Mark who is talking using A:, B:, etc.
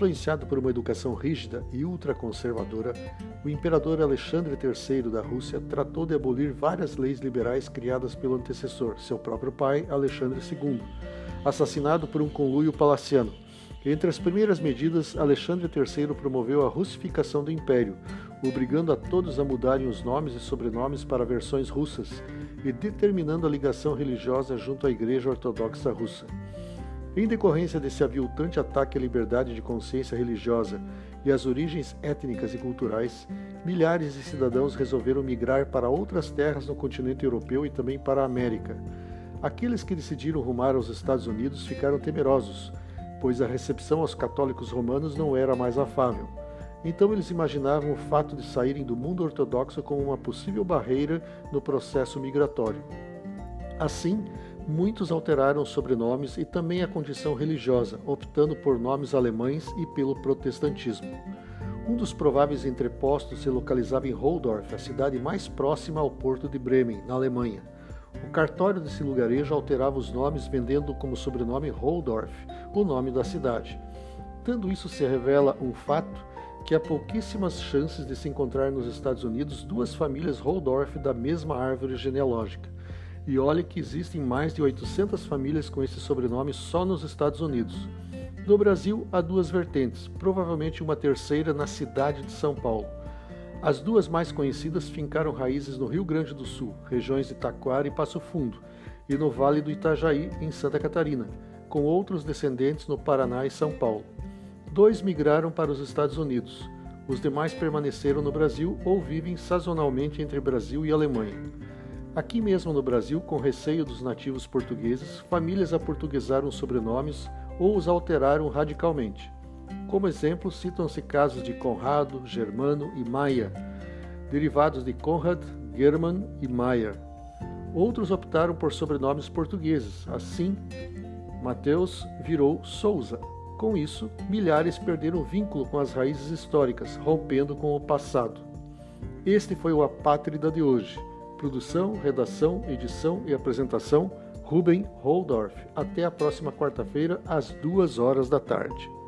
A: Influenciado por uma educação rígida e ultraconservadora, o imperador Alexandre III da Rússia tratou de abolir várias leis liberais criadas pelo antecessor, seu próprio pai, Alexandre II, assassinado por um conluio palaciano. Entre as primeiras medidas, Alexandre III promoveu a russificação do império, obrigando a todos a mudarem os nomes e sobrenomes para versões russas e determinando a ligação religiosa junto à Igreja Ortodoxa Russa. Em decorrência desse aviltante ataque à liberdade de consciência religiosa e às origens étnicas e culturais, milhares de cidadãos resolveram migrar para outras terras no continente europeu e também para a América. Aqueles que decidiram rumar aos Estados Unidos ficaram temerosos, pois a recepção aos católicos romanos não era mais afável. Então eles imaginavam o fato de saírem do mundo ortodoxo como uma possível barreira no processo migratório. Assim, muitos alteraram sobrenomes e também a condição religiosa, optando por nomes alemães e pelo protestantismo. Um dos prováveis entrepostos se localizava em Holdorf, a cidade mais próxima ao porto de Bremen, na Alemanha. O cartório desse lugarejo alterava os nomes, vendendo como sobrenome Holdorf, o nome da cidade. Tendo isso se revela um fato que há pouquíssimas chances de se encontrar nos Estados Unidos duas famílias Holdorf da mesma árvore genealógica. E olhe que existem mais de 800 famílias com esse sobrenome só nos Estados Unidos. No Brasil, há duas vertentes, provavelmente uma terceira na cidade de São Paulo. As duas mais conhecidas fincaram raízes no Rio Grande do Sul, regiões de Taquara e Passo Fundo, e no Vale do Itajaí, em Santa Catarina, com outros descendentes no Paraná e São Paulo. Dois migraram para os Estados Unidos. Os demais permaneceram no Brasil ou vivem sazonalmente entre Brasil e Alemanha. Aqui mesmo no Brasil, com receio dos nativos portugueses, famílias aportuguesaram sobrenomes ou os alteraram radicalmente. Como exemplo, citam-se casos de Conrado, Germano e Maia, derivados de Conrad, German e Mayer. Outros optaram por sobrenomes portugueses, assim, Mateus virou Souza. Com isso, milhares perderam vínculo com as raízes históricas, rompendo com o passado. Este foi o Apátrida de hoje. Produção, redação, edição e apresentação: Ruben Holdorf. Até a próxima quarta-feira, às duas horas da tarde.